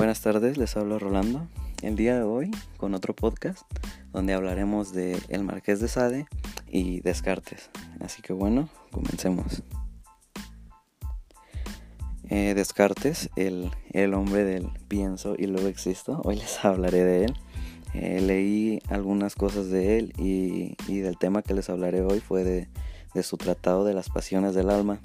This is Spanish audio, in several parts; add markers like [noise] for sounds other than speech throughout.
Buenas tardes, les hablo Rolando. El día de hoy con otro podcast donde hablaremos de El Marqués de Sade y Descartes. Así que bueno, comencemos. Eh, Descartes, el, el, hombre del pienso y luego existo. Hoy les hablaré de él. Eh, leí algunas cosas de él y, y, del tema que les hablaré hoy fue de, de su tratado de las pasiones del alma.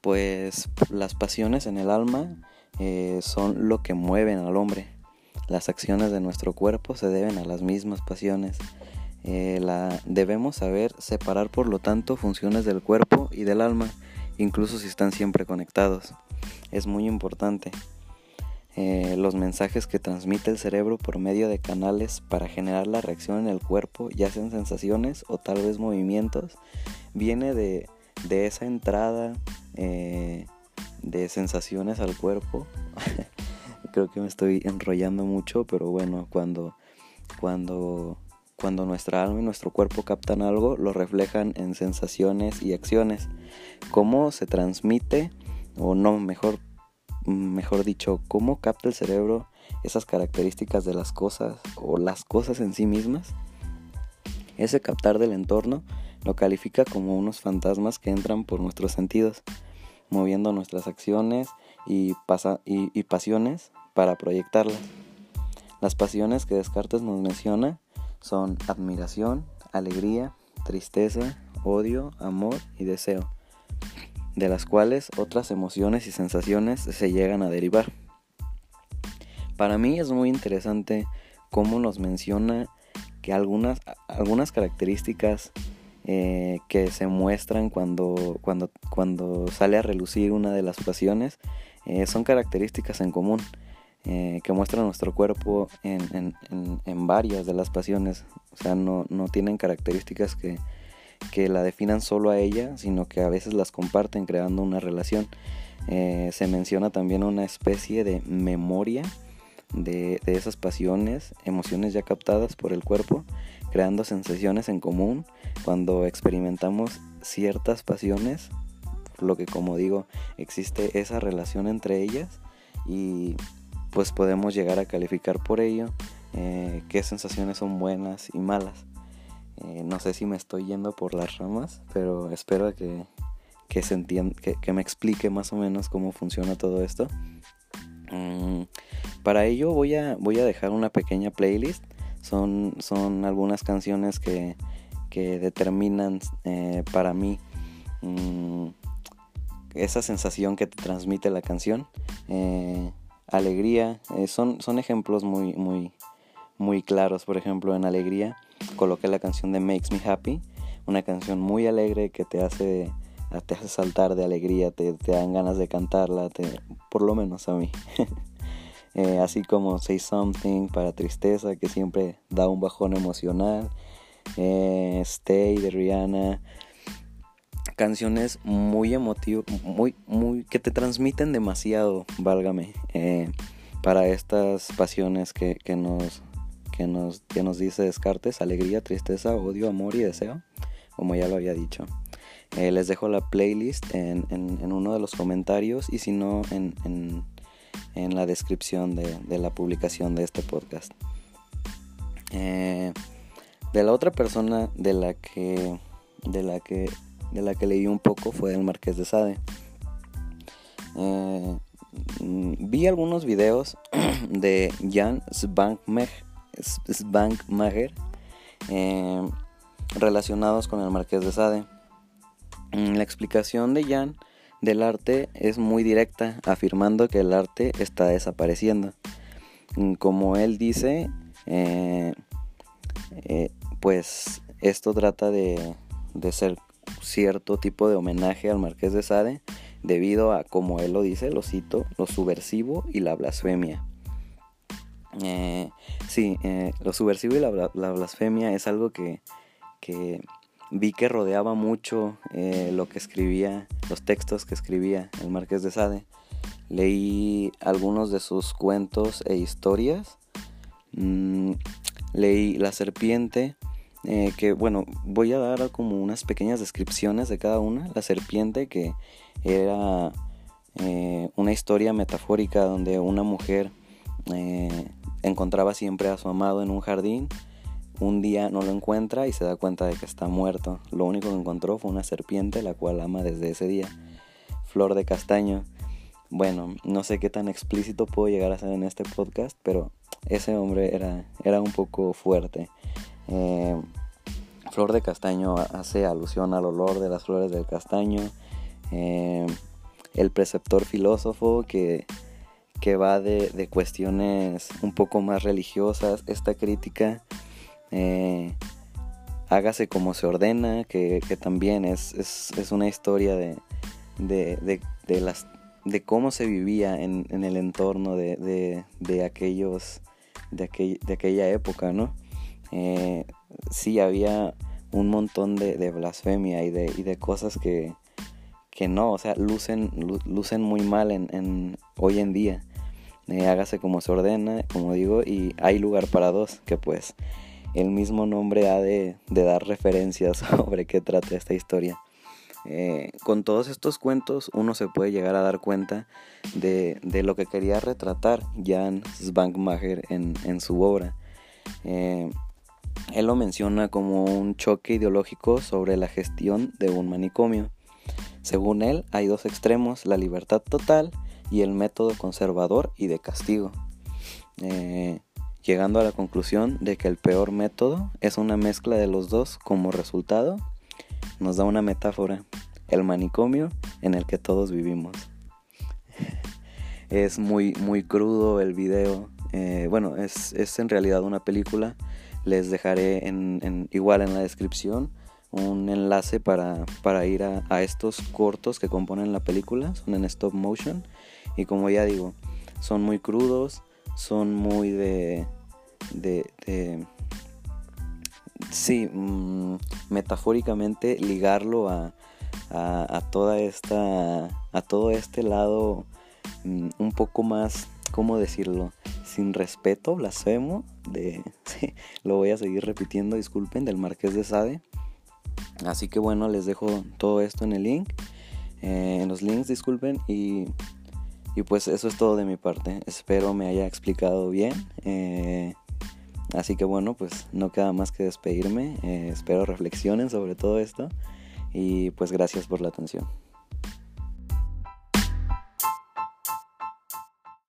Pues las pasiones en el alma eh, son lo que mueven al hombre. Las acciones de nuestro cuerpo se deben a las mismas pasiones. Eh, la, debemos saber separar, por lo tanto, funciones del cuerpo y del alma, incluso si están siempre conectados. Es muy importante. Eh, los mensajes que transmite el cerebro por medio de canales para generar la reacción en el cuerpo, ya sean sensaciones o tal vez movimientos, viene de, de esa entrada de sensaciones al cuerpo. [laughs] Creo que me estoy enrollando mucho, pero bueno, cuando, cuando, cuando nuestra alma y nuestro cuerpo captan algo, lo reflejan en sensaciones y acciones. ¿Cómo se transmite? O no, mejor, mejor dicho, ¿cómo capta el cerebro esas características de las cosas o las cosas en sí mismas? Ese captar del entorno lo califica como unos fantasmas que entran por nuestros sentidos moviendo nuestras acciones y, y, pasiones para proyectarlas. Las pasiones que Descartes nos menciona son admiración, alegría, tristeza, odio, amor y deseo, de las cuales otras emociones y sensaciones se llegan a derivar. Para mí es muy interesante cómo nos menciona que algunas, algunas características eh, que se muestran cuando, cuando, cuando sale a relucir una de las pasiones eh, son características en común eh, que muestran nuestro cuerpo en, en, en, varias de las pasiones. O sea, no, no tienen características que, que, la definan solo a ella, sino que a veces las comparten creando una relación. se menciona también una especie de memoria de, de esas pasiones, emociones ya captadas por el cuerpo creando sensaciones en común cuando experimentamos ciertas pasiones, lo que como digo, existe esa relación entre ellas y pues podemos llegar a calificar por ello eh, qué sensaciones son buenas y malas. Eh, no sé si me estoy yendo por las ramas, pero espero que, que se que, me explique más o menos cómo funciona todo esto. Mm, para ello voy a, voy a dejar una pequeña playlist son, son algunas canciones que, que determinan eh, para mí mmm, esa sensación que te transmite la canción. Eh, alegría, eh, son, son ejemplos muy, muy, muy claros. Por ejemplo, en Alegría coloqué la canción de Makes Me Happy, una canción muy alegre que te hace, te hace saltar de alegría, te, te dan ganas de cantarla, te, por lo menos a mí. [laughs] Eh, así como Say Something para Tristeza, que siempre da un bajón emocional, eh, Stay de Rihanna, canciones muy emotivas, muy, muy, que te transmiten demasiado, válgame, eh, para estas pasiones que, que, nos, que, nos, que nos dice Descartes, alegría, tristeza, odio, amor y deseo, como ya lo había dicho. les dejo la playlist en, en, en, uno de los comentarios y si no en, en en la descripción de, la publicación de este podcast. Eh, de la otra persona de la que de la que de la que leí un poco fue el Marqués de Sade. Eh, vi algunos videos [clears throat] de Jan Svankmajer eh, relacionados con el Marqués de Sade. La explicación de Jan del arte es muy directa, afirmando que el arte está desapareciendo. Mm, como él dice, eh, eh, pues esto trata de, ser cierto tipo de homenaje al marqués de Sade debido a, como él lo dice, lo cito, lo subversivo y la blasfemia. Eh, sí, lo subversivo y la, blasfemia es algo que, que vi que rodeaba mucho eh, lo que escribía, los textos que escribía el Marqués de Sade. Leí algunos de sus cuentos e historias. Mm, leí La Serpiente, eh, que bueno, voy a dar como unas pequeñas descripciones de cada una. La Serpiente, que era eh, una historia metafórica donde una mujer encontraba siempre a su amado en un jardín, un día no lo encuentra y se da cuenta de que está muerto. Lo único que encontró fue una serpiente, la cual ama desde ese día. Flor de castaño. Bueno, no sé qué tan explícito puedo llegar a ser en este podcast, pero ese hombre era, era un poco fuerte. Eh, flor de castaño hace alusión al olor de las flores del castaño. Eh, el preceptor filósofo que, que va de, cuestiones un poco más religiosas. Esta crítica, eh, hágase como se ordena, que, también es, es, una historia de, de, de, las, de cómo se vivía en, en el entorno de, aquellos, de, de aquella época, ¿no? Eh, sí había un montón de, blasfemia y de, y de cosas que, que no, o sea, lucen, lucen muy mal en, hoy en día. Eh, hágase como se ordena, como digo, y hay lugar para dos, que pues el mismo nombre ha de, dar referencias [laughs] sobre qué trata esta historia. Eh, con todos estos cuentos uno se puede llegar a dar cuenta de, lo que quería retratar Jan Svankmajer en, su obra. Eh, él lo menciona como un choque ideológico sobre la gestión de un manicomio. Según él, hay dos extremos, la libertad total y el método conservador y de castigo. Eh, llegando a la conclusión de que el peor método es una mezcla de los dos como resultado, nos da una metáfora, el manicomio en el que todos vivimos. es muy, muy crudo el video, eh, bueno, es, en realidad una película, les dejaré igual en la descripción un enlace para, para ir a, estos cortos que componen la película, son en stop motion. Y como ya digo, son muy crudos, son muy de... de, de sí, mm, metafóricamente ligarlo a, a, toda esta, a todo este lado mm, un poco más, ¿cómo decirlo? Sin respeto, blasfemo, de, [laughs] lo voy a seguir repitiendo, disculpen, del Marqués de Sade Así que bueno, les dejo todo esto en el link, eh, en los links, disculpen, y, y, pues eso es todo de mi parte. Espero me haya explicado bien. Eh, así que bueno, pues no queda más que despedirme. Eh, espero reflexionen sobre todo esto y pues gracias por la atención.